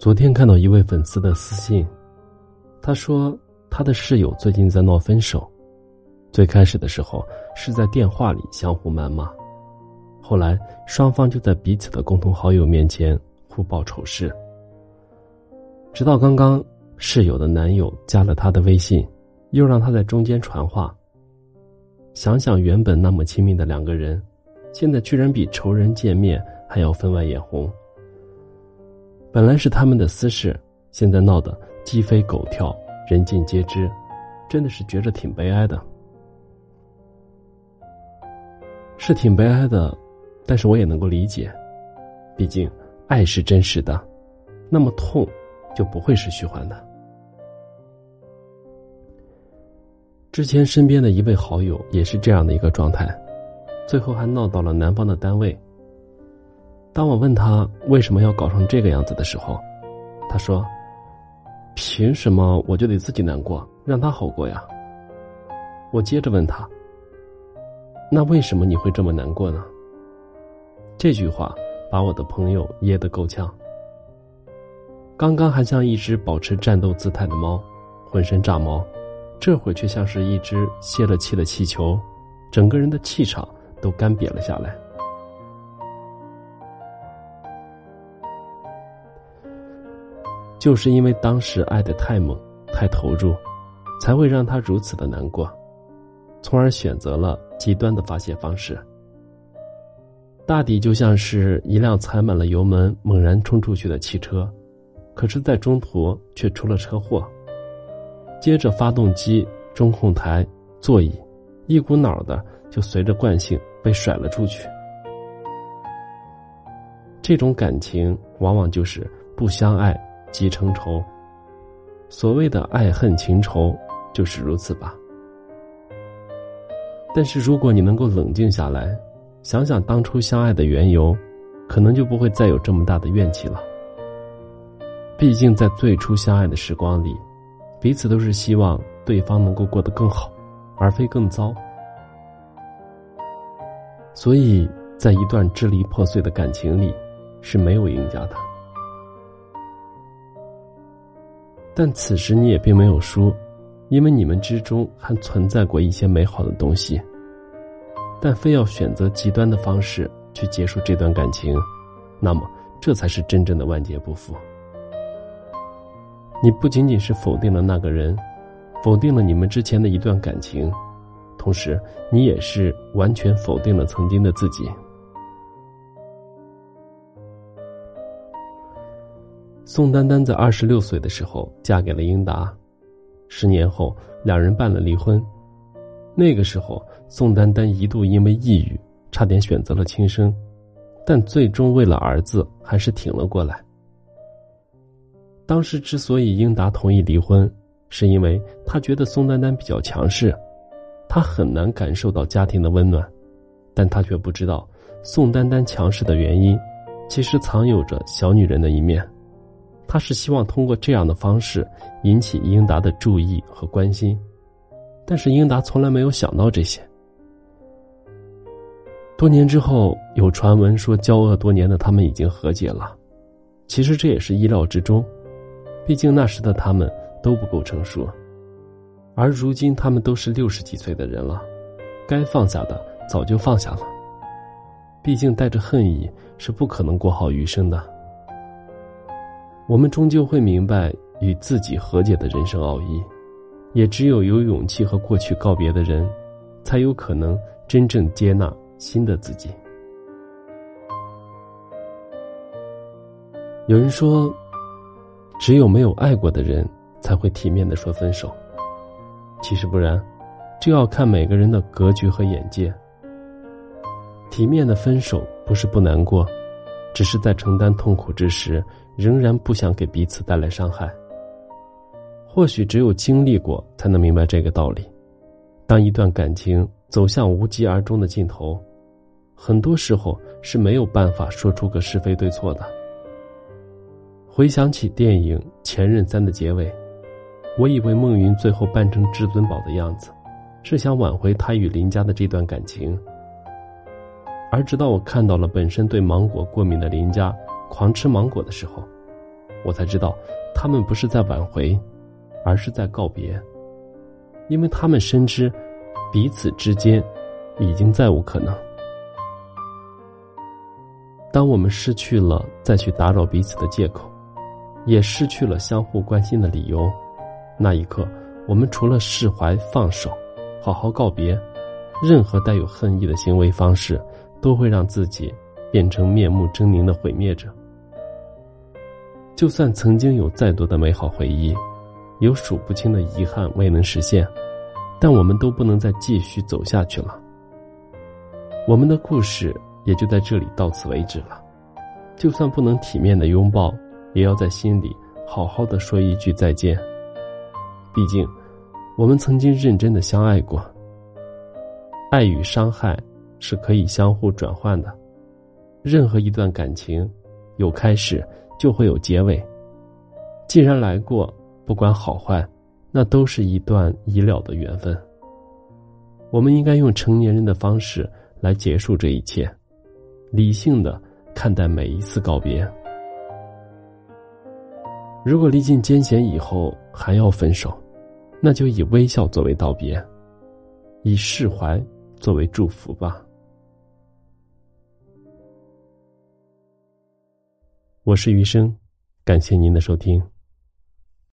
昨天看到一位粉丝的私信，他说他的室友最近在闹分手，最开始的时候是在电话里相互谩骂，后来双方就在彼此的共同好友面前互报丑事，直到刚刚室友的男友加了他的微信，又让他在中间传话。想想原本那么亲密的两个人，现在居然比仇人见面还要分外眼红。本来是他们的私事，现在闹得鸡飞狗跳，人尽皆知，真的是觉着挺悲哀的。是挺悲哀的，但是我也能够理解，毕竟爱是真实的，那么痛就不会是虚幻的。之前身边的一位好友也是这样的一个状态，最后还闹到了男方的单位。当我问他为什么要搞成这个样子的时候，他说：“凭什么我就得自己难过，让他好过呀？”我接着问他：“那为什么你会这么难过呢？”这句话把我的朋友噎得够呛。刚刚还像一只保持战斗姿态的猫，浑身炸毛，这会却像是一只泄了气的气球，整个人的气场都干瘪了下来。就是因为当时爱的太猛、太投入，才会让他如此的难过，从而选择了极端的发泄方式。大抵就像是一辆踩满了油门猛然冲出去的汽车，可是，在中途却出了车祸。接着，发动机、中控台、座椅，一股脑的就随着惯性被甩了出去。这种感情，往往就是不相爱。即成仇。所谓的爱恨情仇，就是如此吧。但是如果你能够冷静下来，想想当初相爱的缘由，可能就不会再有这么大的怨气了。毕竟在最初相爱的时光里，彼此都是希望对方能够过得更好，而非更糟。所以在一段支离破碎的感情里，是没有赢家的。但此时你也并没有输，因为你们之中还存在过一些美好的东西。但非要选择极端的方式去结束这段感情，那么这才是真正的万劫不复。你不仅仅是否定了那个人，否定了你们之前的一段感情，同时你也是完全否定了曾经的自己。宋丹丹在二十六岁的时候嫁给了英达，十年后两人办了离婚。那个时候，宋丹丹一度因为抑郁，差点选择了轻生，但最终为了儿子还是挺了过来。当时之所以英达同意离婚，是因为他觉得宋丹丹比较强势，他很难感受到家庭的温暖，但他却不知道宋丹丹强势的原因，其实藏有着小女人的一面。他是希望通过这样的方式引起英达的注意和关心，但是英达从来没有想到这些。多年之后，有传闻说交恶多年的他们已经和解了，其实这也是意料之中，毕竟那时的他们都不够成熟，而如今他们都是六十几岁的人了，该放下的早就放下了。毕竟带着恨意是不可能过好余生的。我们终究会明白与自己和解的人生奥义，也只有有勇气和过去告别的人，才有可能真正接纳新的自己。有人说，只有没有爱过的人才会体面的说分手。其实不然，就要看每个人的格局和眼界。体面的分手不是不难过。只是在承担痛苦之时，仍然不想给彼此带来伤害。或许只有经历过，才能明白这个道理。当一段感情走向无疾而终的尽头，很多时候是没有办法说出个是非对错的。回想起电影《前任三》的结尾，我以为孟云最后扮成至尊宝的样子，是想挽回他与林家的这段感情。而直到我看到了本身对芒果过敏的林家狂吃芒果的时候，我才知道，他们不是在挽回，而是在告别。因为他们深知，彼此之间已经再无可能。当我们失去了再去打扰彼此的借口，也失去了相互关心的理由，那一刻，我们除了释怀、放手，好好告别，任何带有恨意的行为方式，都会让自己变成面目狰狞的毁灭者。就算曾经有再多的美好回忆，有数不清的遗憾未能实现，但我们都不能再继续走下去了。我们的故事。也就在这里到此为止了。就算不能体面的拥抱，也要在心里好好的说一句再见。毕竟，我们曾经认真的相爱过。爱与伤害是可以相互转换的。任何一段感情，有开始就会有结尾。既然来过，不管好坏，那都是一段已了的缘分。我们应该用成年人的方式来结束这一切。理性的看待每一次告别。如果历尽艰险以后还要分手，那就以微笑作为道别，以释怀作为祝福吧。我是余生，感谢您的收听。